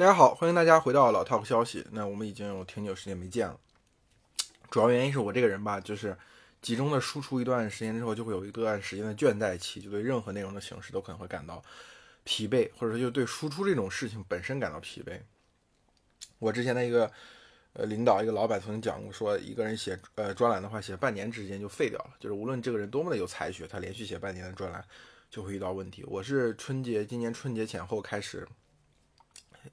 大家好，欢迎大家回到老 Talk 消息。那我们已经有挺久时间没见了，主要原因是我这个人吧，就是集中的输出一段时间之后，就会有一段时间的倦怠期，就对任何内容的形式都可能会感到疲惫，或者说就对输出这种事情本身感到疲惫。我之前的一个呃领导，一个老板曾经讲过，说一个人写呃专栏的话，写半年之间就废掉了，就是无论这个人多么的有才学，他连续写半年的专栏就会遇到问题。我是春节今年春节前后开始。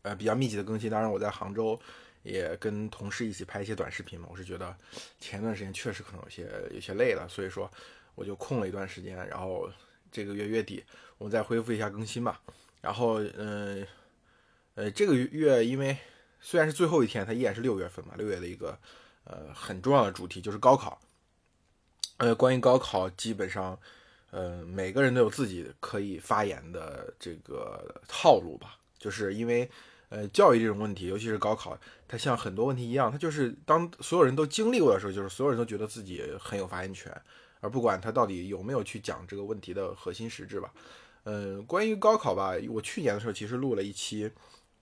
呃，比较密集的更新，当然我在杭州也跟同事一起拍一些短视频嘛。我是觉得前段时间确实可能有些有些累了，所以说我就空了一段时间，然后这个月月底我们再恢复一下更新吧。然后，嗯，呃，这个月因为虽然是最后一天，它依然是六月份嘛，六月的一个呃很重要的主题就是高考。呃，关于高考，基本上呃每个人都有自己可以发言的这个套路吧。就是因为，呃，教育这种问题，尤其是高考，它像很多问题一样，它就是当所有人都经历过的时候，就是所有人都觉得自己很有发言权，而不管他到底有没有去讲这个问题的核心实质吧。嗯，关于高考吧，我去年的时候其实录了一期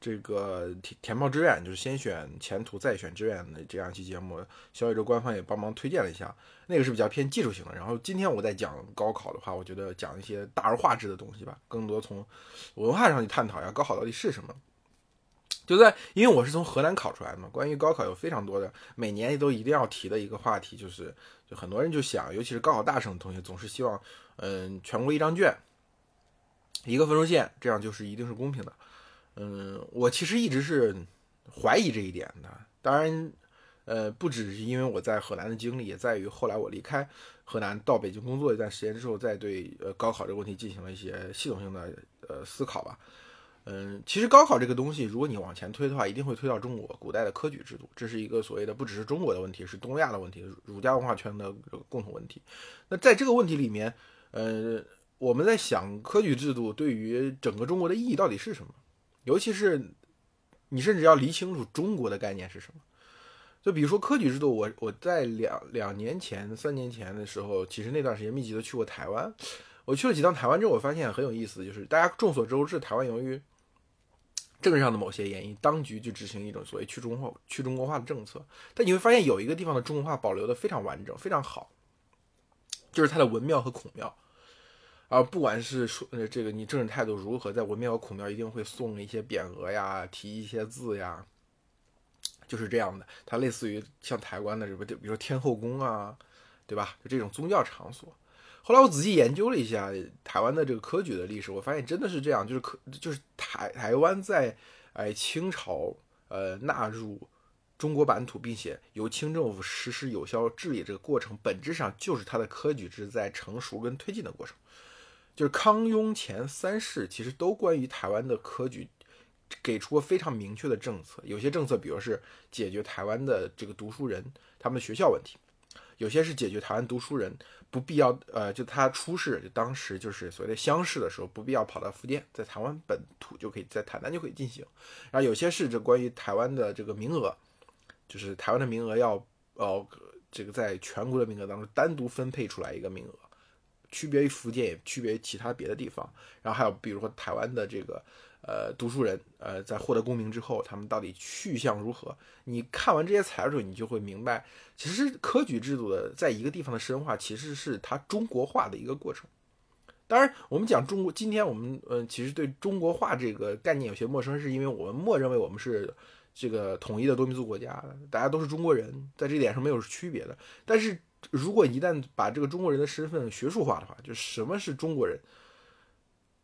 这个填填报志愿，就是先选前途再选志愿的这样一期节目，小宇宙官方也帮忙推荐了一下，那个是比较偏技术性的。然后今天我在讲高考的话，我觉得讲一些大而化之的东西吧，更多从文化上去探讨一下高考到底是什么。就在因为我是从河南考出来的嘛，关于高考有非常多的每年都一定要提的一个话题，就是就很多人就想，尤其是高考大省的同学，总是希望，嗯，全国一张卷，一个分数线，这样就是一定是公平的。嗯，我其实一直是怀疑这一点的。当然，呃，不只是因为我在河南的经历，也在于后来我离开河南到北京工作一段时间之后，再对呃高考这个问题进行了一些系统性的呃思考吧。嗯，其实高考这个东西，如果你往前推的话，一定会推到中国古代的科举制度，这是一个所谓的不只是中国的问题，是东亚的问题，儒家文化圈的共同问题。那在这个问题里面，呃，我们在想科举制度对于整个中国的意义到底是什么？尤其是你甚至要理清楚中国的概念是什么。就比如说科举制度，我我在两两年前、三年前的时候，其实那段时间密集的去过台湾。我去了几趟台湾之后，我发现很有意思，就是大家众所周知，台湾由于政治上的某些原因，当局就执行一种所谓去中化、去中国化的政策。但你会发现有一个地方的中国化保留的非常完整、非常好，就是它的文庙和孔庙。而不管是说呃这个你政治态度如何，在文庙和孔庙一定会送一些匾额呀，题一些字呀，就是这样的。它类似于像台湾的什么，就比如说天后宫啊，对吧？就这种宗教场所。后来我仔细研究了一下台湾的这个科举的历史，我发现真的是这样，就是科就是台台湾在哎清朝呃纳入中国版图，并且由清政府实施有效治理这个过程，本质上就是它的科举制在成熟跟推进的过程。就是康雍乾三世，其实都关于台湾的科举，给出过非常明确的政策。有些政策，比如是解决台湾的这个读书人他们的学校问题；有些是解决台湾读书人不必要，呃，就他出仕，就当时就是所谓的乡试的时候，不必要跑到福建，在台湾本土就可以在台南就可以进行。然后有些是这关于台湾的这个名额，就是台湾的名额要，呃，这个在全国的名额当中单独分配出来一个名额。区别于福建，也区别于其他别的地方。然后还有，比如说台湾的这个呃读书人，呃，在获得功名之后，他们到底去向如何？你看完这些材料之后，你就会明白，其实科举制度的在一个地方的深化，其实是它中国化的一个过程。当然，我们讲中国，今天我们呃，其实对中国化这个概念有些陌生，是因为我们默认为我们是这个统一的多民族国家，大家都是中国人，在这点上没有区别的。但是。如果一旦把这个中国人的身份学术化的话，就什么是中国人，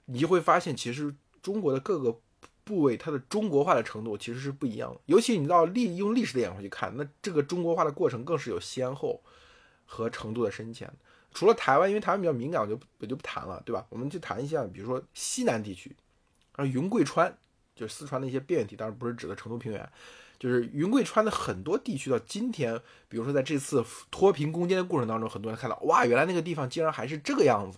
你就会发现，其实中国的各个部位它的中国化的程度其实是不一样的。尤其你到历用历史的眼光去看，那这个中国化的过程更是有先后和程度的深浅。除了台湾，因为台湾比较敏感，我就我就不谈了，对吧？我们就谈一下，比如说西南地区，啊，云贵川，就是四川的一些边远地，当然不是指的成都平原。就是云贵川的很多地区到今天，比如说在这次脱贫攻坚的过程当中，很多人看到哇，原来那个地方竟然还是这个样子，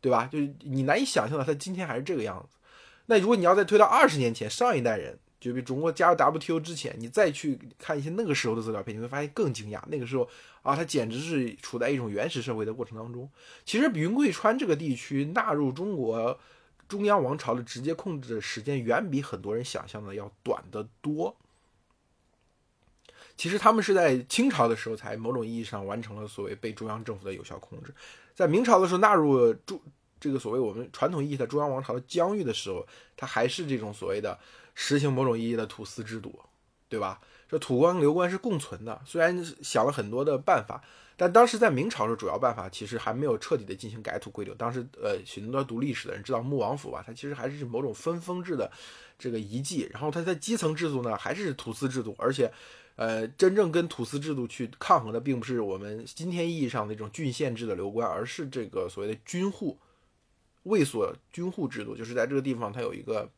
对吧？就是你难以想象的，它今天还是这个样子。那如果你要再推到二十年前，上一代人，就比中国加入 WTO 之前，你再去看一些那个时候的资料片，你会发现更惊讶。那个时候啊，它简直是处在一种原始社会的过程当中。其实云贵川这个地区纳入中国。中央王朝的直接控制的时间远比很多人想象的要短得多。其实他们是在清朝的时候才某种意义上完成了所谓被中央政府的有效控制，在明朝的时候纳入中这个所谓我们传统意义的中央王朝的疆域的时候，它还是这种所谓的实行某种意义的土司制度，对吧？这土官流官是共存的，虽然想了很多的办法，但当时在明朝的主要办法其实还没有彻底的进行改土归流。当时呃，许多读历史的人知道穆王府吧，它其实还是某种分封制的这个遗迹，然后它在基层制度呢还是土司制度，而且。呃，真正跟土司制度去抗衡的，并不是我们今天意义上的这种郡县制的流官，而是这个所谓的军户、卫所军户制度。就是在这个地方，它有一个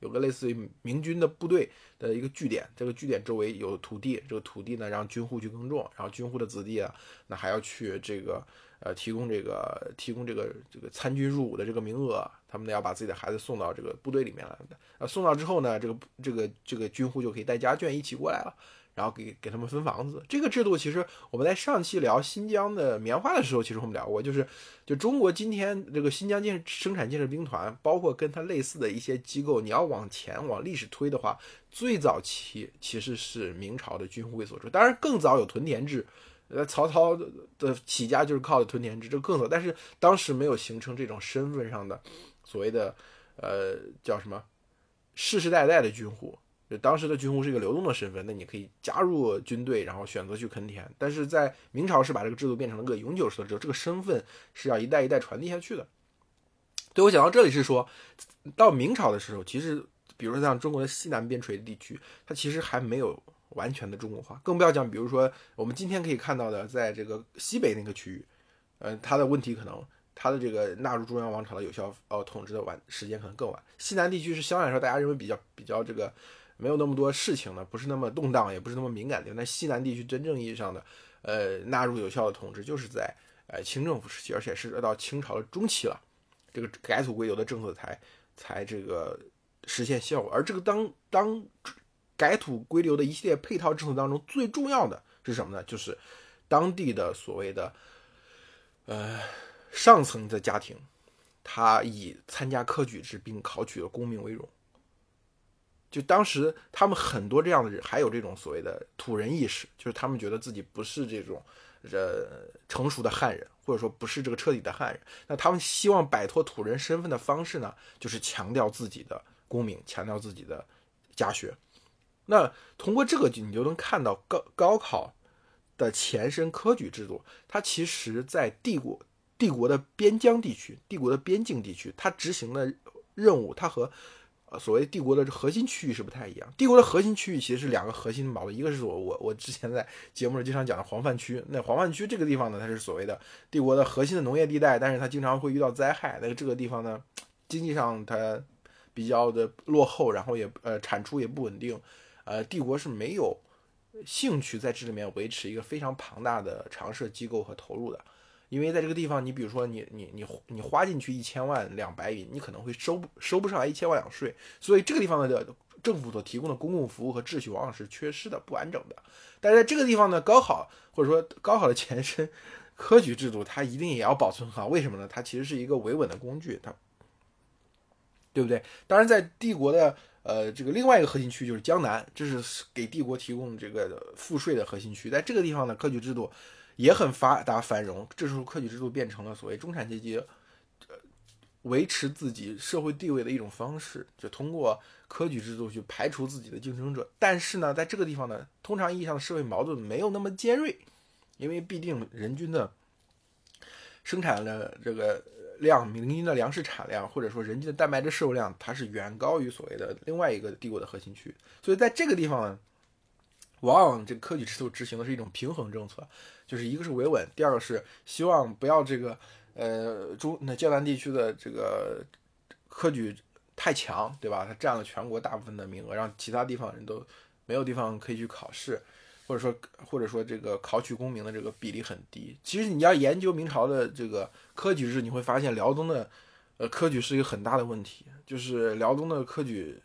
有个类似于明军的部队的一个据点，这个据点周围有土地，这个土地呢让军户去耕种，然后军户的子弟啊，那还要去这个呃提供这个提供这个这个参军入伍的这个名额，他们呢要把自己的孩子送到这个部队里面来的。啊，送到之后呢，这个这个这个军户就可以带家眷一起过来了。然后给给他们分房子，这个制度其实我们在上期聊新疆的棉花的时候，其实我们聊过，就是就中国今天这个新疆建生产建设兵团，包括跟它类似的一些机构，你要往前往历史推的话，最早期其实是明朝的军户所制，当然更早有屯田制，呃，曹操的起家就是靠的屯田制，这更早，但是当时没有形成这种身份上的所谓的呃叫什么世世代代的军户。当时的军户是一个流动的身份，那你可以加入军队，然后选择去垦田。但是在明朝是把这个制度变成了个永久式的制度，这个身份是要一代一代传递下去的。对我讲到这里是说，到明朝的时候，其实比如说像中国的西南边陲地区，它其实还没有完全的中国化，更不要讲，比如说我们今天可以看到的，在这个西北那个区域，呃，它的问题可能它的这个纳入中央王朝的有效呃统治的晚时间可能更晚。西南地区是相对来说大家认为比较比较这个。没有那么多事情呢，不是那么动荡，也不是那么敏感的。那西南地区真正意义上的，呃，纳入有效的统治，就是在呃清政府时期，而且是到清朝的中期了，这个改土归流的政策才才这个实现效果。而这个当当改土归流的一系列配套政策当中，最重要的是什么呢？就是当地的所谓的呃上层的家庭，他以参加科举制并考取了功名为荣。就当时他们很多这样的人，还有这种所谓的土人意识，就是他们觉得自己不是这种呃成熟的汉人，或者说不是这个彻底的汉人。那他们希望摆脱土人身份的方式呢，就是强调自己的功名，强调自己的家学。那通过这个，你就能看到高高考的前身科举制度，它其实在帝国帝国的边疆地区、帝国的边境地区，它执行的任务，它和所谓帝国的核心区域是不太一样。帝国的核心区域其实是两个核心的矛盾，一个是我我我之前在节目里经常讲的黄泛区。那黄泛区这个地方呢，它是所谓的帝国的核心的农业地带，但是它经常会遇到灾害。那个这个地方呢，经济上它比较的落后，然后也呃产出也不稳定。呃，帝国是没有兴趣在这里面维持一个非常庞大的常设机构和投入的。因为在这个地方，你比如说你你你你花进去一千万两白银，你可能会收不收不上来一千万两税，所以这个地方的政府所提供的公共服务和秩序往往是缺失的、不完整的。但是在这个地方呢，高考或者说高考的前身科举制度，它一定也要保存好。为什么呢？它其实是一个维稳的工具，它对不对？当然，在帝国的呃这个另外一个核心区就是江南，这是给帝国提供这个赋税的核心区，在这个地方呢，科举制度。也很发达繁荣，这时候科举制度变成了所谓中产阶级，呃，维持自己社会地位的一种方式，就通过科举制度去排除自己的竞争者。但是呢，在这个地方呢，通常意义上的社会矛盾没有那么尖锐，因为必定人均的生产的这个量，人均的粮食产量，或者说人均的蛋白质摄入量，它是远高于所谓的另外一个帝国的核心区。所以在这个地方呢。往往这个科举制度执行的是一种平衡政策，就是一个是维稳，第二个是希望不要这个呃中那江南地区的这个科举太强，对吧？它占了全国大部分的名额，让其他地方人都没有地方可以去考试，或者说或者说这个考取功名的这个比例很低。其实你要研究明朝的这个科举制，你会发现辽东的呃科举是一个很大的问题，就是辽东的科举。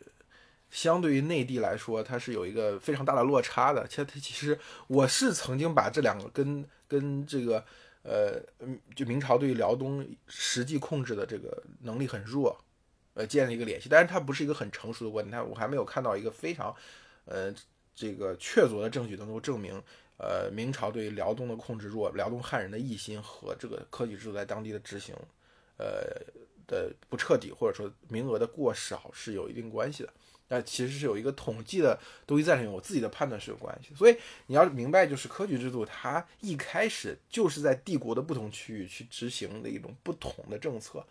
相对于内地来说，它是有一个非常大的落差的。其实，其实我是曾经把这两个跟跟这个呃，就明朝对于辽东实际控制的这个能力很弱，呃建立一个联系，但是它不是一个很成熟的观点，它我还没有看到一个非常呃这个确凿的证据能够证明，呃明朝对于辽东的控制弱，辽东汉人的异心和这个科举制度在当地的执行，呃的不彻底或者说名额的过少是有一定关系的。那其实是有一个统计的东西在里面，我自己的判断是有关系。所以你要明白，就是科举制度它一开始就是在帝国的不同区域去执行的一种不同的政策，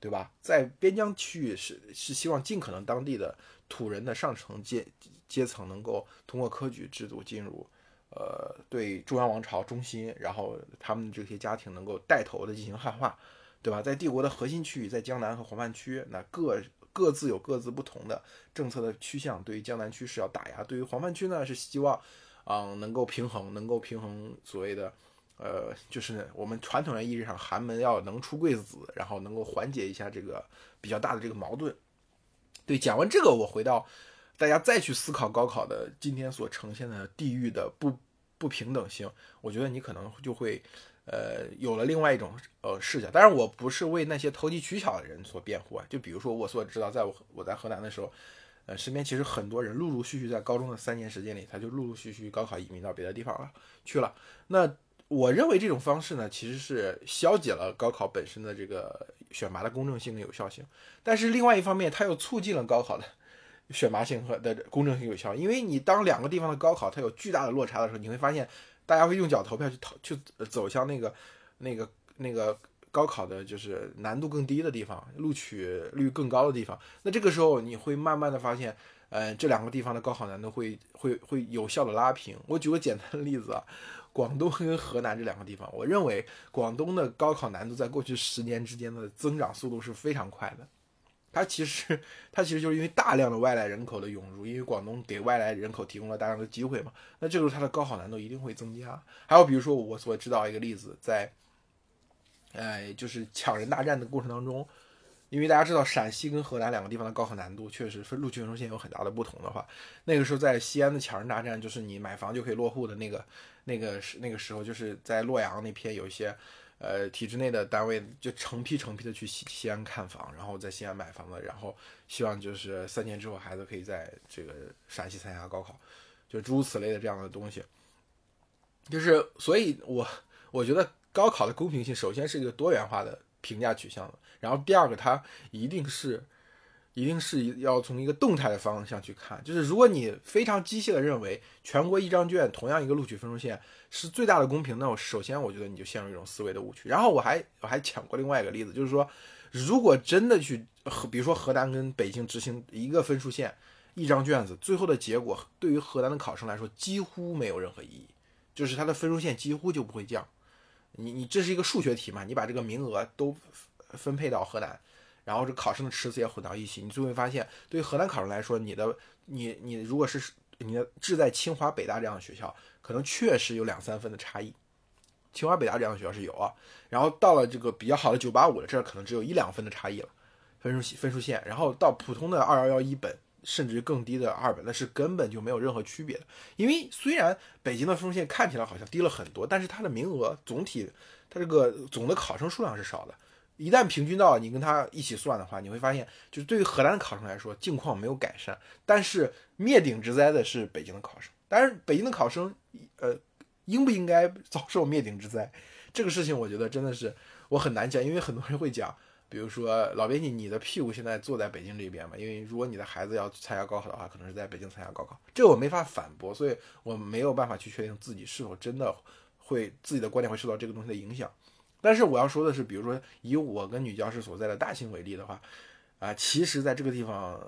对吧？在边疆区域是是希望尽可能当地的土人的上层阶阶层能够通过科举制度进入，呃，对中央王朝中心，然后他们这些家庭能够带头的进行汉化，对吧？在帝国的核心区域，在江南和黄泛区，那各。各自有各自不同的政策的趋向，对于江南区是要打压，对于黄泛区呢是希望，嗯，能够平衡，能够平衡所谓的，呃，就是我们传统的意义上寒门要能出贵子，然后能够缓解一下这个比较大的这个矛盾。对，讲完这个，我回到大家再去思考高考的今天所呈现的地域的不不平等性，我觉得你可能就会。呃，有了另外一种呃视角，当然我不是为那些投机取巧的人所辩护啊。就比如说我所知道，在我我在河南的时候，呃，身边其实很多人陆陆续续在高中的三年时间里，他就陆陆续续高考移民到别的地方了去了。那我认为这种方式呢，其实是消解了高考本身的这个选拔的公正性跟有效性。但是另外一方面，它又促进了高考的选拔性和的公正性有效，因为你当两个地方的高考它有巨大的落差的时候，你会发现。大家会用脚投票去投，去走向那个、那个、那个高考的，就是难度更低的地方，录取率更高的地方。那这个时候你会慢慢的发现，呃，这两个地方的高考难度会会会有效的拉平。我举个简单的例子啊，广东跟河南这两个地方，我认为广东的高考难度在过去十年之间的增长速度是非常快的。它其实，它其实就是因为大量的外来人口的涌入，因为广东给外来人口提供了大量的机会嘛，那这个时候它的高考难度一定会增加。还有比如说我所知道一个例子，在，哎，就是抢人大战的过程当中，因为大家知道陕西跟河南两个地方的高考难度确实分录取分数线有很大的不同的话，那个时候在西安的抢人大战，就是你买房就可以落户的那个那个时那个时候，就是在洛阳那片有一些。呃，体制内的单位就成批成批的去西西安看房，然后在西安买房子，然后希望就是三年之后孩子可以在这个陕西参加高考，就诸如此类的这样的东西。就是所以，我我觉得高考的公平性首先是一个多元化的评价取向，然后第二个它一定是。一定是要从一个动态的方向去看，就是如果你非常机械的认为全国一张卷同样一个录取分数线是最大的公平，那我首先我觉得你就陷入一种思维的误区。然后我还我还讲过另外一个例子，就是说如果真的去比如说河南跟北京执行一个分数线一张卷子，最后的结果对于河南的考生来说几乎没有任何意义，就是它的分数线几乎就不会降。你你这是一个数学题嘛？你把这个名额都分配到河南。然后这考生的池子也混到一起，你就会发现，对于河南考生来说，你的你你如果是你的志在清华北大这样的学校，可能确实有两三分的差异。清华北大这样的学校是有啊，然后到了这个比较好的九八五的，这可能只有一两分的差异了，分数分数线。然后到普通的二幺幺一本，甚至于更低的二本，那是根本就没有任何区别的。因为虽然北京的分数线看起来好像低了很多，但是它的名额总体，它这个总的考生数量是少的。一旦平均到你跟他一起算的话，你会发现，就是对于河南的考生来说，境况没有改善。但是灭顶之灾的是北京的考生。但是北京的考生，呃，应不应该遭受灭顶之灾？这个事情，我觉得真的是我很难讲，因为很多人会讲，比如说老编辑，你的屁股现在坐在北京这边嘛？因为如果你的孩子要参加高考的话，可能是在北京参加高考，这我没法反驳，所以我没有办法去确定自己是否真的会自己的观点会受到这个东西的影响。但是我要说的是，比如说以我跟女教师所在的大兴为例的话，啊，其实在这个地方，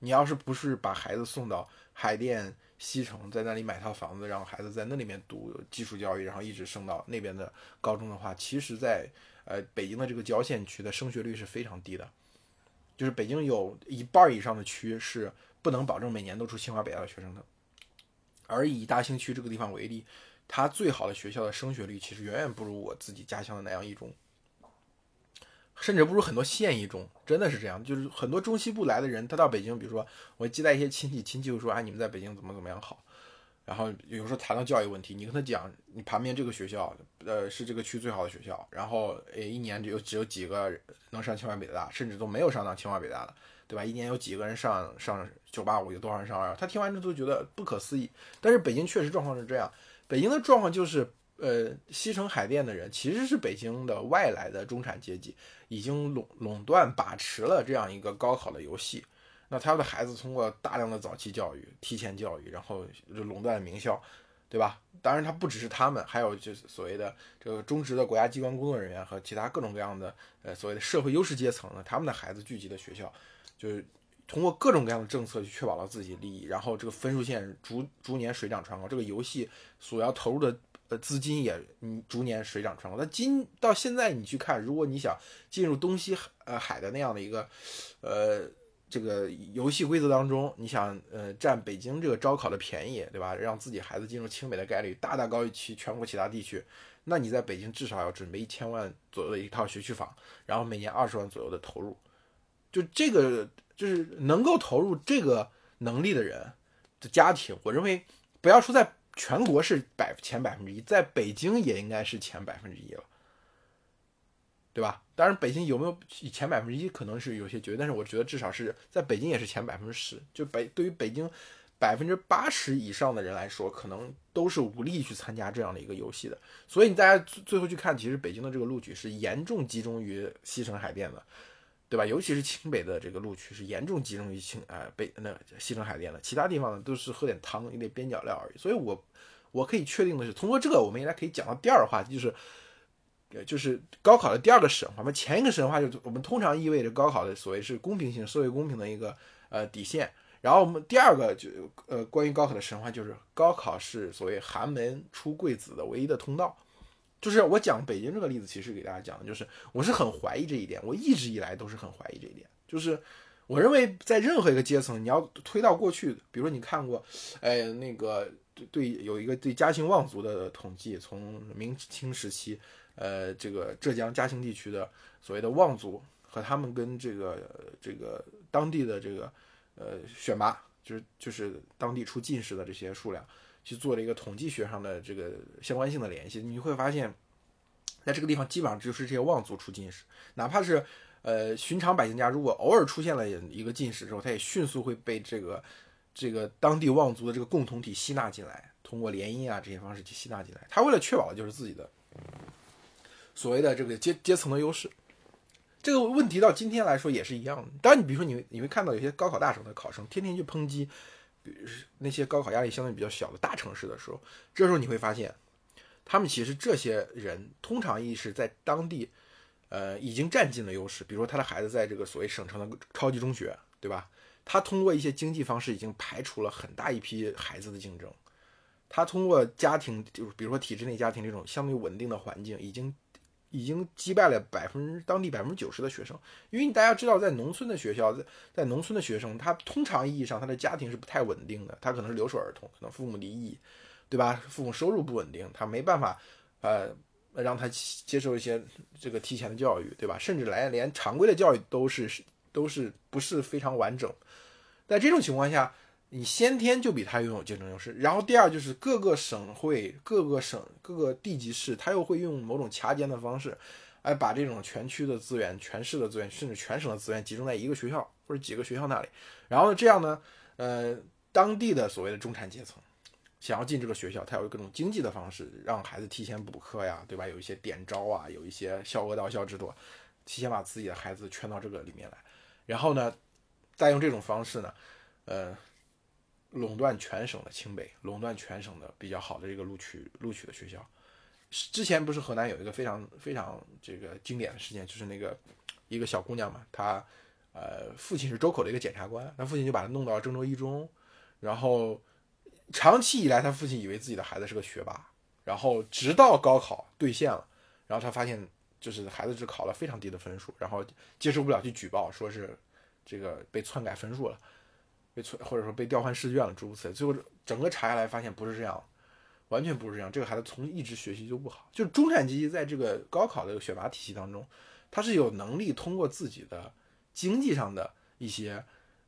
你要是不是把孩子送到海淀西城，在那里买套房子，让孩子在那里面读基础教育，然后一直升到那边的高中的话，其实，在呃北京的这个郊县区的升学率是非常低的，就是北京有一半以上的区是不能保证每年都出清华北大的学生的，而以大兴区这个地方为例。他最好的学校的升学率其实远远不如我自己家乡的南阳一中，甚至不如很多县一中，真的是这样。就是很多中西部来的人，他到北京，比如说我接待一些亲戚，亲戚会说：“啊，你们在北京怎么怎么样好。”然后有时候谈到教育问题，你跟他讲，你旁边这个学校，呃，是这个区最好的学校，然后呃，一年只有只有几个能上清华北大，甚至都没有上到清华北大的，对吧？一年有几个人上上九八五，有多少人上二？他听完之后都觉得不可思议。但是北京确实状况是这样，北京的状况就是，呃，西城海淀的人其实是北京的外来的中产阶级，已经垄垄断把持了这样一个高考的游戏。那他的孩子通过大量的早期教育、提前教育，然后就垄断了名校，对吧？当然，他不只是他们，还有就是所谓的这个中职的国家机关工作人员和其他各种各样的呃所谓的社会优势阶层呢，他们的孩子聚集的学校，就是通过各种各样的政策去确保了自己利益，然后这个分数线逐逐年水涨船高，这个游戏所要投入的呃资金也嗯逐年水涨船高。那今到现在你去看，如果你想进入东西海呃海的那样的一个呃。这个游戏规则当中，你想，呃，占北京这个招考的便宜，对吧？让自己孩子进入清北的概率大大高于其全国其他地区，那你在北京至少要准备一千万左右的一套学区房，然后每年二十万左右的投入，就这个就是能够投入这个能力的人的家庭，我认为不要说在全国是百前百分之一，在北京也应该是前百分之一了。对吧？当然，北京有没有前百分之一，可能是有些绝对，但是我觉得至少是在北京也是前百分之十。就北对于北京百分之八十以上的人来说，可能都是无力去参加这样的一个游戏的。所以你大家最后去看，其实北京的这个录取是严重集中于西城海淀的，对吧？尤其是清北的这个录取是严重集中于清呃北那西城海淀的，其他地方呢都是喝点汤一点边角料而已。所以我我可以确定的是，通过这个，我们应该可以讲到第二个话题，就是。呃，就是高考的第二个神话嘛，前一个神话就是我们通常意味着高考的所谓是公平性、社会公平的一个呃底线。然后我们第二个就呃关于高考的神话就是高考是所谓寒门出贵子的唯一的通道。就是我讲北京这个例子，其实给大家讲的就是我是很怀疑这一点，我一直以来都是很怀疑这一点。就是我认为在任何一个阶层，你要推到过去，比如说你看过，哎那个对有一个对嘉兴望族的统计，从明清时期。呃，这个浙江嘉兴地区的所谓的望族和他们跟这个这个当地的这个呃选拔，就是就是当地出进士的这些数量，去做了一个统计学上的这个相关性的联系，你会发现，在这个地方基本上就是这些望族出进士，哪怕是呃寻常百姓家，如果偶尔出现了一个进士之后，他也迅速会被这个这个当地望族的这个共同体吸纳进来，通过联姻啊这些方式去吸纳进来。他为了确保的就是自己的。所谓的这个阶阶层的优势，这个问题到今天来说也是一样的。当然，你比如说你你会看到有些高考大省的考生天天去抨击，比如那些高考压力相对比较小的大城市的时候，这时候你会发现，他们其实这些人通常意义是在当地，呃，已经占尽了优势。比如说他的孩子在这个所谓省城的超级中学，对吧？他通过一些经济方式已经排除了很大一批孩子的竞争。他通过家庭，就是比如说体制内家庭这种相对稳定的环境，已经。已经击败了百分之当地百分之九十的学生，因为大家知道，在农村的学校，在在农村的学生，他通常意义上他的家庭是不太稳定的，他可能是留守儿童，可能父母离异，对吧？父母收入不稳定，他没办法，呃，让他接受一些这个提前的教育，对吧？甚至来连常规的教育都是都是不是非常完整，在这种情况下。你先天就比他拥有竞争优势，然后第二就是各个省会、各个省、各个地级市，他又会用某种掐尖的方式，哎，把这种全区的资源、全市的资源，甚至全省的资源集中在一个学校或者几个学校那里。然后呢，这样呢，呃，当地的所谓的中产阶层想要进这个学校，他有各种经济的方式，让孩子提前补课呀，对吧？有一些点招啊，有一些校额到校制度，提前把自己的孩子圈到这个里面来。然后呢，再用这种方式呢，呃。垄断全省的清北，垄断全省的比较好的这个录取录取的学校。之前不是河南有一个非常非常这个经典的事件，就是那个一个小姑娘嘛，她呃父亲是周口的一个检察官，她父亲就把她弄到了郑州一中，然后长期以来，他父亲以为自己的孩子是个学霸，然后直到高考兑现了，然后他发现就是孩子只考了非常低的分数，然后接受不了去举报，说是这个被篡改分数了。被篡或者说被调换试卷了，诸如此类。最后整个查下来，发现不是这样，完全不是这样。这个孩子从一直学习就不好，就是中产阶级在这个高考的选拔体系当中，他是有能力通过自己的经济上的一些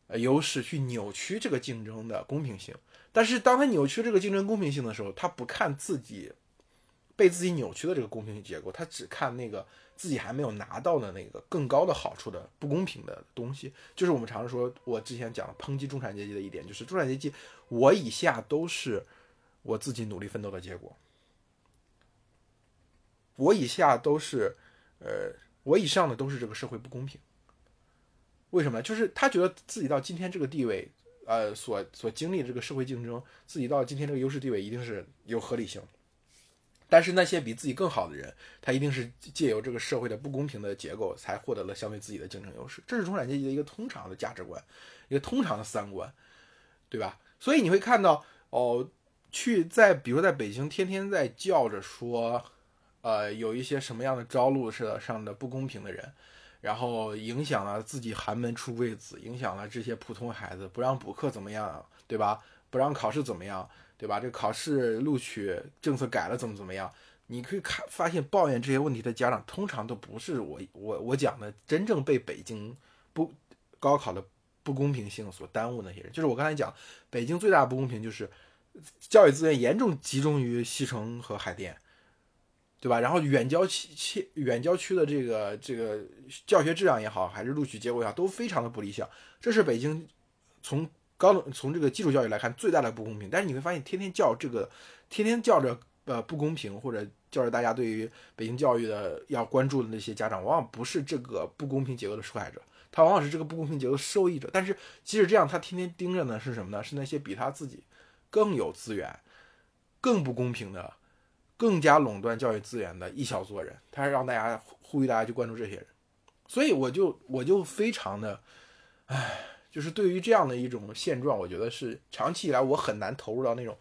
呃优势去扭曲这个竞争的公平性。但是当他扭曲这个竞争公平性的时候，他不看自己被自己扭曲的这个公平结构，他只看那个自己还没有拿到的那个更高的好处的不公平的东西。就是我们常说，我之前讲抨击中产阶级的一点，就是中产阶级我以下都是我自己努力奋斗的结果，我以下都是呃我以上的都是这个社会不公平。为什么？就是他觉得自己到今天这个地位。呃，所所经历的这个社会竞争，自己到今天这个优势地位一定是有合理性。但是那些比自己更好的人，他一定是借由这个社会的不公平的结构，才获得了相对自己的竞争优势。这是中产阶级的一个通常的价值观，一个通常的三观，对吧？所以你会看到，哦，去在比如在北京，天天在叫着说，呃，有一些什么样的招录社上的不公平的人。然后影响了自己寒门出贵子，影响了这些普通孩子，不让补课怎么样，对吧？不让考试怎么样，对吧？这个考试录取政策改了怎么怎么样？你可以看发现抱怨这些问题的家长，通常都不是我我我讲的真正被北京不高考的不公平性所耽误那些人。就是我刚才讲，北京最大的不公平就是教育资源严重集中于西城和海淀。对吧？然后远郊区、远郊区的这个这个教学质量也好，还是录取结果也好，都非常的不理想。这是北京从高从这个基础教育来看最大的不公平。但是你会发现，天天叫这个，天天叫着呃不公平，或者叫着大家对于北京教育的要关注的那些家长，往往不是这个不公平结构的受害者，他往往是这个不公平结构的受益者。但是即使这样，他天天盯着呢是什么呢？是那些比他自己更有资源、更不公平的。更加垄断教育资源的一小撮人，他是让大家呼吁大家去关注这些人，所以我就我就非常的，唉，就是对于这样的一种现状，我觉得是长期以来我很难投入到那种，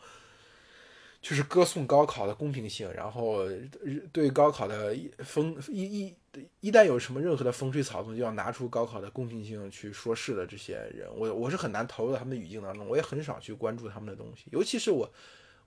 就是歌颂高考的公平性，然后对高考的风一一一旦有什么任何的风吹草动，就要拿出高考的公平性去说事的这些人，我我是很难投入到他们的语境当中，我也很少去关注他们的东西，尤其是我。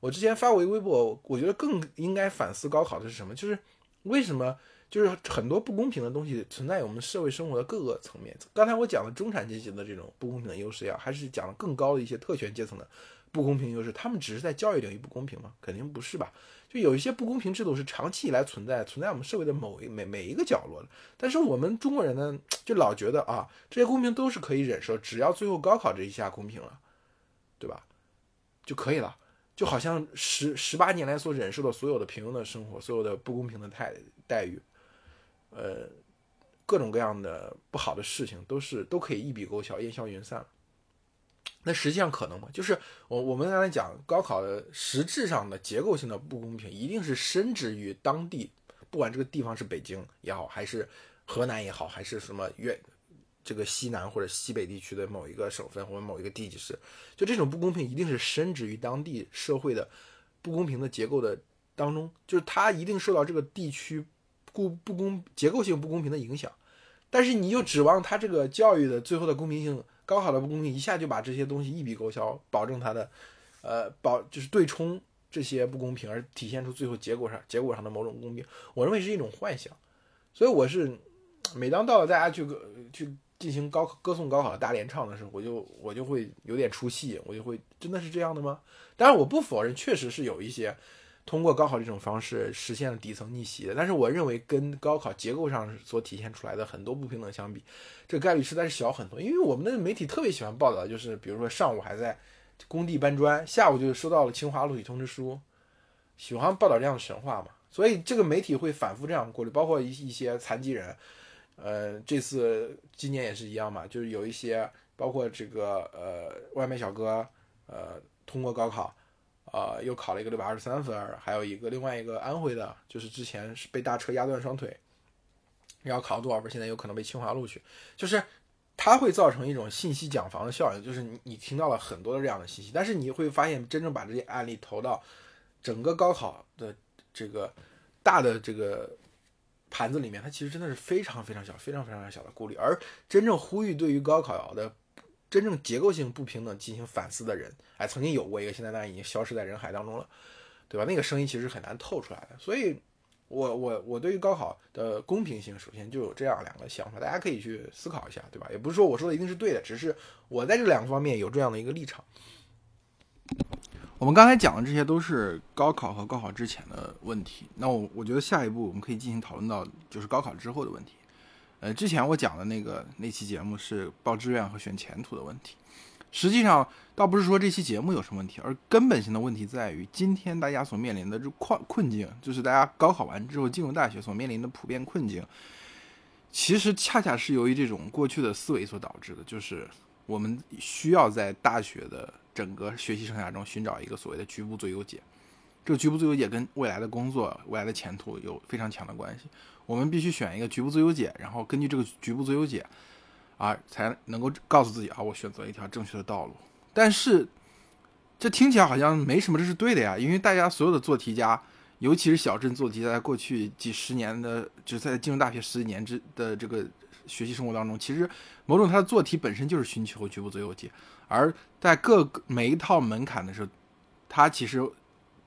我之前发过一微博，我觉得更应该反思高考的是什么？就是为什么就是很多不公平的东西存在于我们社会生活的各个层面。刚才我讲了中产阶级的这种不公平的优势呀，还是讲了更高的一些特权阶层的不公平优势？他们只是在教育领域不公平吗？肯定不是吧。就有一些不公平制度是长期以来存在，存在我们社会的某一每每一个角落的。但是我们中国人呢，就老觉得啊，这些公平都是可以忍受，只要最后高考这一下公平了，对吧？就可以了。就好像十十八年来所忍受的所有的平庸的生活，所有的不公平的待待遇，呃，各种各样的不好的事情，都是都可以一笔勾销，烟消云散。那实际上可能吗？就是我我们刚才讲高考的实质上的结构性的不公平，一定是深植于当地，不管这个地方是北京也好，还是河南也好，还是什么远。这个西南或者西北地区的某一个省份或者某一个地级市，就这种不公平一定是深植于当地社会的不公平的结构的当中，就是它一定受到这个地区不不公结构性不公平的影响。但是你又指望它这个教育的最后的公平性、高考的不公平一下就把这些东西一笔勾销，保证它的呃保就是对冲这些不公平，而体现出最后结果上结果上的某种公平，我认为是一种幻想。所以我是每当到了大家去去。进行高歌颂高考的大联唱的时候，我就我就会有点出戏，我就会真的是这样的吗？当然我不否认，确实是有一些通过高考这种方式实现了底层逆袭的。但是我认为跟高考结构上所体现出来的很多不平等相比，这个概率实在是小很多。因为我们的媒体特别喜欢报道，就是比如说上午还在工地搬砖，下午就收到了清华录取通知书，喜欢报道这样的神话嘛。所以这个媒体会反复这样过滤，包括一一些残疾人。呃，这次今年也是一样嘛，就是有一些包括这个呃外卖小哥，呃通过高考，呃又考了一个六百二十三分，还有一个另外一个安徽的，就是之前是被大车压断双腿，然后考了多少分，现在有可能被清华录取，就是它会造成一种信息茧房的效应，就是你你听到了很多的这样的信息，但是你会发现真正把这些案例投到整个高考的这个大的这个。盘子里面，它其实真的是非常非常小、非常非常小的顾虑，而真正呼吁对于高考的真正结构性不平等进行反思的人，哎，曾经有过一个，现在当然已经消失在人海当中了，对吧？那个声音其实很难透出来的，所以，我我我我对于高考的公平性，首先就有这样两个想法，大家可以去思考一下，对吧？也不是说我说的一定是对的，只是我在这两个方面有这样的一个立场。我们刚才讲的这些都是高考和高考之前的问题，那我我觉得下一步我们可以进行讨论到就是高考之后的问题。呃，之前我讲的那个那期节目是报志愿和选前途的问题。实际上，倒不是说这期节目有什么问题，而根本性的问题在于，今天大家所面临的这困困境，就是大家高考完之后进入大学所面临的普遍困境，其实恰恰是由于这种过去的思维所导致的，就是我们需要在大学的整个学习生涯中寻找一个所谓的局部最优解。这个局部最优解跟未来的工作、未来的前途有非常强的关系。我们必须选一个局部最优解，然后根据这个局部最优解。啊，才能够告诉自己啊，我选择一条正确的道路。但是，这听起来好像没什么，这是对的呀。因为大家所有的做题家，尤其是小镇做题家，在过去几十年的，就是在进入大学十几年之的这个学习生活当中，其实某种他的做题本身就是寻求局部最优解。而在各每一套门槛的时候，他其实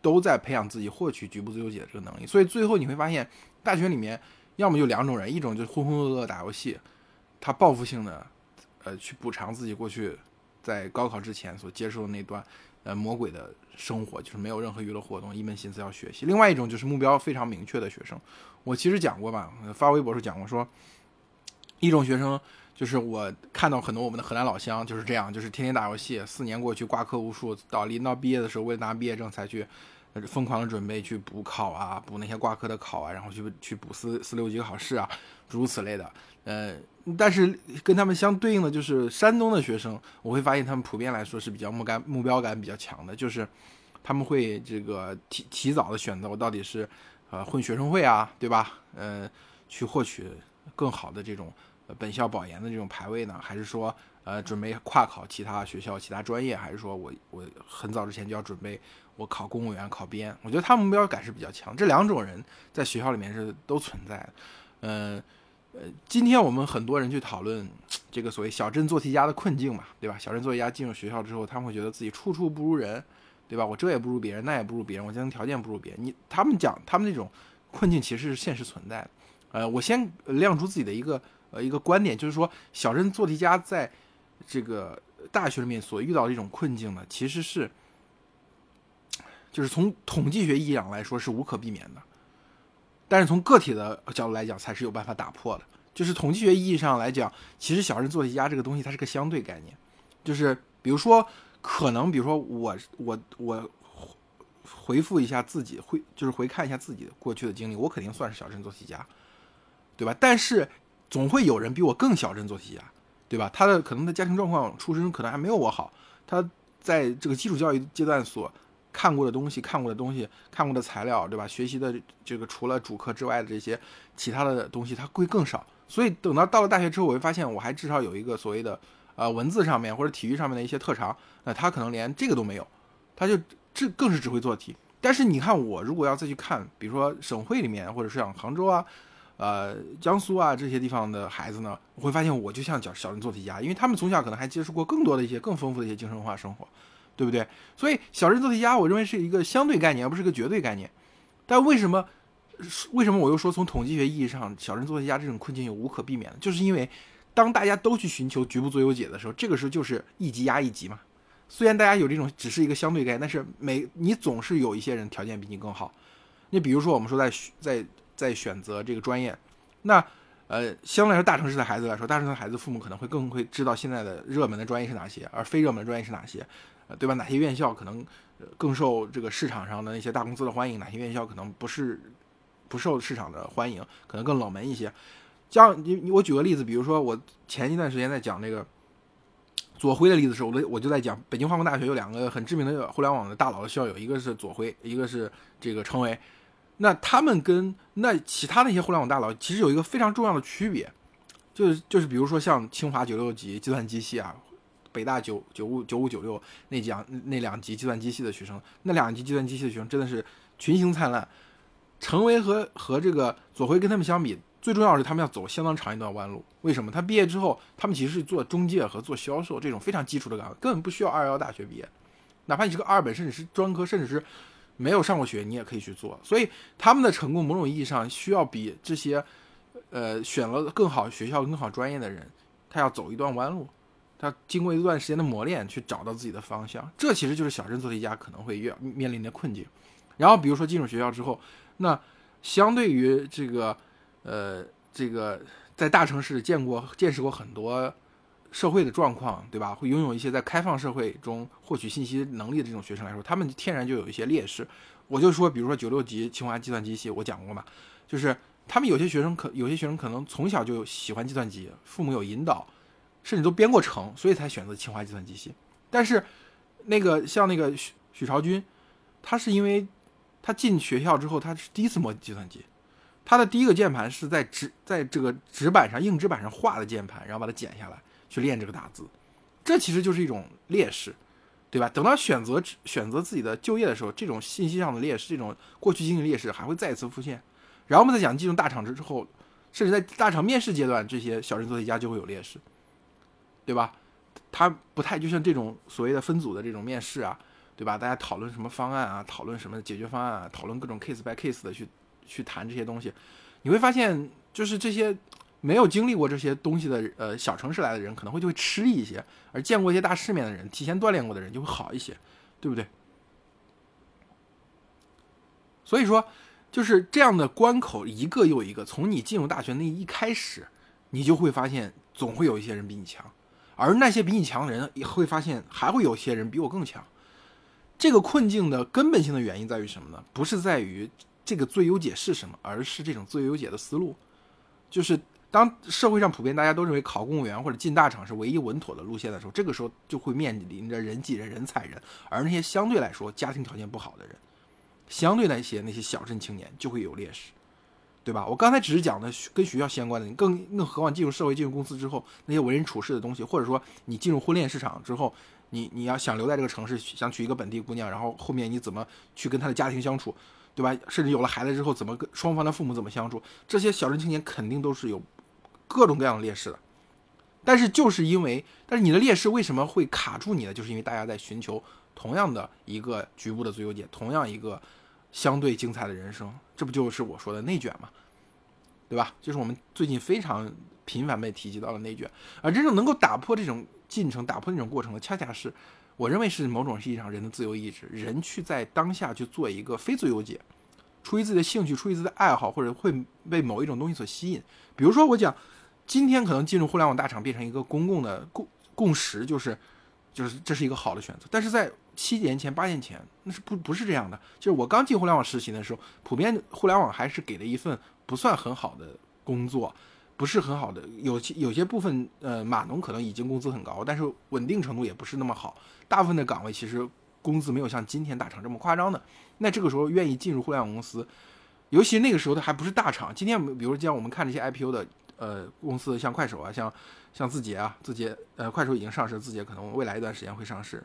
都在培养自己获取局部自由解的这个能力。所以最后你会发现，大学里面要么就两种人，一种就是浑浑噩噩打游戏。他报复性的，呃，去补偿自己过去在高考之前所接受的那段，呃，魔鬼的生活，就是没有任何娱乐活动，一门心思要学习。另外一种就是目标非常明确的学生，我其实讲过吧，发微博时候讲过，说一种学生就是我看到很多我们的河南老乡就是这样，就是天天打游戏，四年过去挂科无数，到临到毕业的时候，为了拿毕业证才去疯狂的准备去补考啊，补那些挂科的考啊，然后去去补四四六级考试啊，诸如此类的，呃。但是跟他们相对应的就是山东的学生，我会发现他们普遍来说是比较目感目标感比较强的，就是他们会这个提提早的选择我到底是呃混学生会啊，对吧？呃，去获取更好的这种本校保研的这种排位呢，还是说呃准备跨考其他学校其他专业，还是说我我很早之前就要准备我考公务员考编？我觉得他目标感是比较强，这两种人在学校里面是都存在的，嗯。呃，今天我们很多人去讨论这个所谓小镇做题家的困境嘛，对吧？小镇做题家进入学校之后，他们会觉得自己处处不如人，对吧？我这也不如别人，那也不如别人，我家庭条件不如别人。你他们讲他们那种困境其实是现实存在的。呃，我先亮出自己的一个呃一个观点，就是说小镇做题家在这个大学里面所遇到的一种困境呢，其实是就是从统计学意义上来说是无可避免的。但是从个体的角度来讲，才是有办法打破的。就是统计学意义上来讲，其实小镇做题家这个东西，它是个相对概念。就是比如说，可能比如说我我我回复一下自己，会就是回看一下自己的过去的经历，我肯定算是小镇做题家，对吧？但是总会有人比我更小镇做题家，对吧？他的可能的家庭状况、出身可能还没有我好，他在这个基础教育阶段所。看过的东西，看过的东西，看过的材料，对吧？学习的这个除了主课之外的这些其他的东西，它会更少。所以等到到了大学之后，我会发现我还至少有一个所谓的呃文字上面或者体育上面的一些特长，那他可能连这个都没有，他就这更是只会做题。但是你看我如果要再去看，比如说省会里面或者是像杭州啊、呃江苏啊这些地方的孩子呢，我会发现我就像小小人做题家，因为他们从小可能还接触过更多的一些更丰富的一些精神文化生活。对不对？所以小镇做题家，我认为是一个相对概念，而不是个绝对概念。但为什么？为什么我又说从统计学意义上，小镇做题家这种困境有无可避免的？就是因为当大家都去寻求局部最优解的时候，这个时候就是一级压一级嘛。虽然大家有这种只是一个相对概念，但是每你总是有一些人条件比你更好。你比如说，我们说在在在选择这个专业，那呃，相对来说大城市的孩子来说，大城市的孩子父母可能会更会知道现在的热门的专业是哪些，而非热门专业是哪些。对吧？哪些院校可能更受这个市场上的那些大公司的欢迎？哪些院校可能不是不受市场的欢迎？可能更冷门一些。像你你我举个例子，比如说我前一段时间在讲那个左晖的例子时候，我我就在讲北京化工大学有两个很知名的互联网的大佬的校友，一个是左晖，一个是这个程维。那他们跟那其他那些互联网大佬其实有一个非常重要的区别，就是就是比如说像清华九六级计算机系啊。北大九九五九五九六那讲那两级计算机系的学生，那两级计算机系的学生真的是群星灿烂。成为和和这个左晖跟他们相比，最重要是他们要走相当长一段弯路。为什么？他毕业之后，他们其实是做中介和做销售这种非常基础的岗位，根本不需要二幺幺大学毕业，哪怕你是个二本，甚至是专科，甚至是没有上过学，你也可以去做。所以他们的成功，某种意义上需要比这些，呃，选了更好学校、更好专业的人，他要走一段弯路，他经过一段时间的磨练，去找到自己的方向。这其实就是小镇做题家可能会越面临的困境。然后，比如说进入学校之后，那相对于这个，呃，这个在大城市见过、见识过很多。社会的状况，对吧？会拥有一些在开放社会中获取信息能力的这种学生来说，他们天然就有一些劣势。我就说，比如说九六级清华计算机系，我讲过嘛，就是他们有些学生可有些学生可能从小就喜欢计算机，父母有引导，甚至都编过程，所以才选择清华计算机系。但是那个像那个许许朝军，他是因为他进学校之后，他是第一次摸计算机，他的第一个键盘是在纸在这个纸板上硬纸板上画的键盘，然后把它剪下来。去练这个打字，这其实就是一种劣势，对吧？等到选择选择自己的就业的时候，这种信息上的劣势，这种过去经历劣势还会再次浮现。然后我们再讲进入大厂之之后，甚至在大厂面试阶段，这些小镇做题家就会有劣势，对吧？他不太就像这种所谓的分组的这种面试啊，对吧？大家讨论什么方案啊，讨论什么解决方案啊，讨论各种 case by case 的去去谈这些东西，你会发现就是这些。没有经历过这些东西的呃小城市来的人可能会就会吃力一些，而见过一些大世面的人，提前锻炼过的人就会好一些，对不对？所以说，就是这样的关口一个又一个，从你进入大学那一开始，你就会发现总会有一些人比你强，而那些比你强的人也会发现还会有些人比我更强。这个困境的根本性的原因在于什么呢？不是在于这个最优解是什么，而是这种最优解的思路，就是。当社会上普遍大家都认为考公务员或者进大厂是唯一稳妥的路线的时候，这个时候就会面临着人挤人、人踩人，而那些相对来说家庭条件不好的人，相对那些那些小镇青年就会有劣势，对吧？我刚才只是讲的跟学校相关的，你更更何况进入社会、进入公司之后，那些为人处事的东西，或者说你进入婚恋市场之后，你你要想留在这个城市，想娶一个本地姑娘，然后后面你怎么去跟她的家庭相处，对吧？甚至有了孩子之后，怎么跟双方的父母怎么相处，这些小镇青年肯定都是有。各种各样的劣势的，但是就是因为，但是你的劣势为什么会卡住你呢？就是因为大家在寻求同样的一个局部的最优解，同样一个相对精彩的人生，这不就是我说的内卷吗？对吧？就是我们最近非常频繁被提及到的内卷，而真正能够打破这种进程、打破那种过程的，恰恰是我认为是某种意义上人的自由意志，人去在当下去做一个非最优解，出于自己的兴趣，出于自己的爱好，或者会被某一种东西所吸引，比如说我讲。今天可能进入互联网大厂变成一个公共的共共识，就是，就是这是一个好的选择。但是在七年前、八年前，那是不不是这样的。就是我刚进互联网实习的时候，普遍互联网还是给了一份不算很好的工作，不是很好的。有些有些部分，呃，码农可能已经工资很高，但是稳定程度也不是那么好。大部分的岗位其实工资没有像今天大厂这么夸张的。那这个时候愿意进入互联网公司，尤其那个时候它还不是大厂。今天比如像我们看这些 IPO 的。呃，公司像快手啊，像像字节啊，字节呃，快手已经上市，字节可能未来一段时间会上市。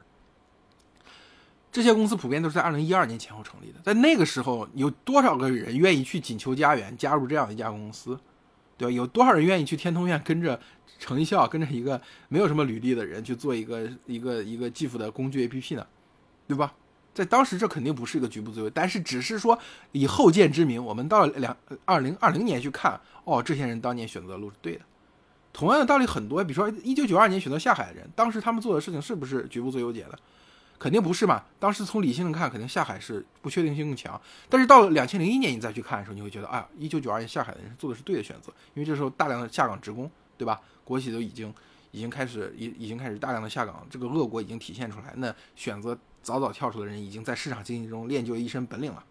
这些公司普遍都是在二零一二年前后成立的，在那个时候，有多少个人愿意去锦秋家园加入这样一家公司，对吧？有多少人愿意去天通苑跟着程一笑，跟着一个没有什么履历的人去做一个一个一个技术的工具 APP 呢？对吧？在当时，这肯定不是一个局部作为，但是只是说以后见之明，我们到了两二零二零年去看，哦，这些人当年选择的路是对的。同样的道理很多，比如说一九九二年选择下海的人，当时他们做的事情是不是局部最优解的？肯定不是嘛。当时从理性上看，肯定下海是不确定性更强。但是到了两千零一年你再去看的时候，你会觉得，啊，一九九二年下海的人做的是对的选择，因为这时候大量的下岗职工，对吧？国企都已经已经开始已已经开始大量的下岗，这个恶果已经体现出来，那选择。早早跳出的人已经在市场经济中练就了一身本领了。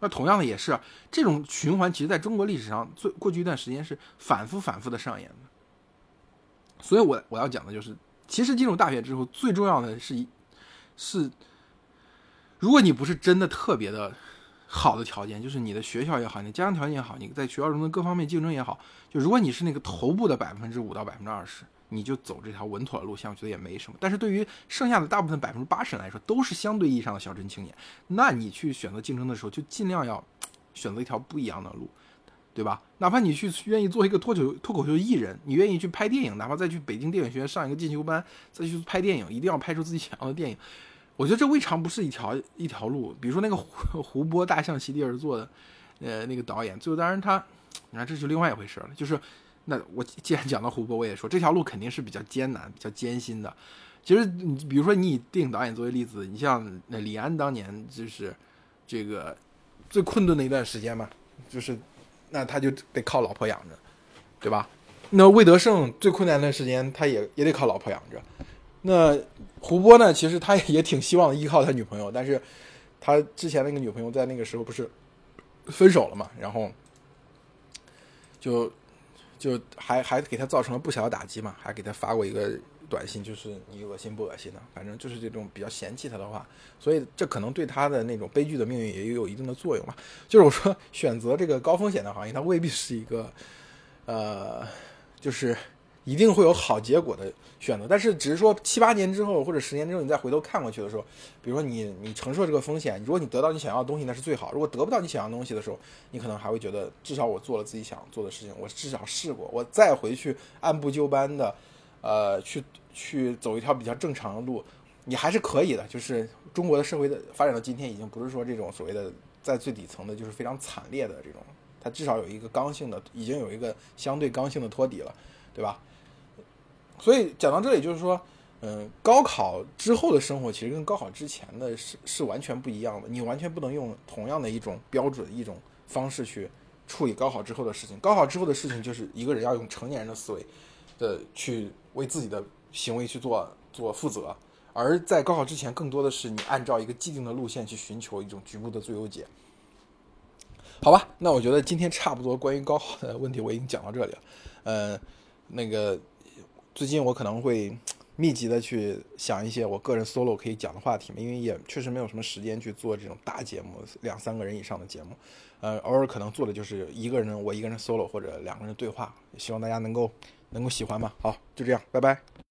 那同样的也是这种循环，其实在中国历史上最过去一段时间是反复反复的上演的。所以，我我要讲的就是，其实进入大学之后，最重要的是一是，如果你不是真的特别的好的条件，就是你的学校也好，你家庭条件也好，你在学校中的各方面竞争也好，就如果你是那个头部的百分之五到百分之二十。你就走这条稳妥的路线，我觉得也没什么。但是对于剩下的大部分百分之八十人来说，都是相对意义上的小镇青年。那你去选择竞争的时候，就尽量要选择一条不一样的路，对吧？哪怕你去愿意做一个脱口脱口秀艺人，你愿意去拍电影，哪怕再去北京电影学院上一个进修班，再去拍电影，一定要拍出自己想要的电影。我觉得这未尝不是一条一条路。比如说那个湖湖泊大象席地而坐的，呃，那个导演，最后当然他，你看这就另外一回事了。就是那我既然讲到湖泊，我也说这条路肯定是比较艰难、比较艰辛的。其实你比如说你以电影导演作为例子，你像那李安当年就是这个最困顿的一段时间嘛，就是那他就得靠老婆养着，对吧？那魏德胜最困难的时间，他也也得靠老婆养着。那胡波呢？其实他也挺希望依靠他女朋友，但是他之前那个女朋友在那个时候不是分手了嘛，然后就就还还给他造成了不小的打击嘛，还给他发过一个短信，就是你恶心不恶心的，反正就是这种比较嫌弃他的话，所以这可能对他的那种悲剧的命运也有一定的作用嘛。就是我说选择这个高风险的行业，它未必是一个呃，就是一定会有好结果的。选择，但是只是说七八年之后或者十年之后，你再回头看过去的时候，比如说你你承受这个风险，如果你得到你想要的东西，那是最好；如果得不到你想要东西的时候，你可能还会觉得至少我做了自己想做的事情，我至少试过，我再回去按部就班的，呃，去去走一条比较正常的路，你还是可以的。就是中国的社会的发展到今天，已经不是说这种所谓的在最底层的，就是非常惨烈的这种，它至少有一个刚性的，已经有一个相对刚性的托底了，对吧？所以讲到这里，就是说，嗯，高考之后的生活其实跟高考之前的是是完全不一样的。你完全不能用同样的一种标准、一种方式去处理高考之后的事情。高考之后的事情，就是一个人要用成年人的思维的去为自己的行为去做做负责。而在高考之前，更多的是你按照一个既定的路线去寻求一种局部的最优解。好吧，那我觉得今天差不多关于高考的问题我已经讲到这里了。呃，那个。最近我可能会密集的去想一些我个人 solo 可以讲的话题嘛，因为也确实没有什么时间去做这种大节目，两三个人以上的节目，呃，偶尔可能做的就是一个人我一个人 solo 或者两个人对话，希望大家能够能够喜欢吧。好，就这样，拜拜。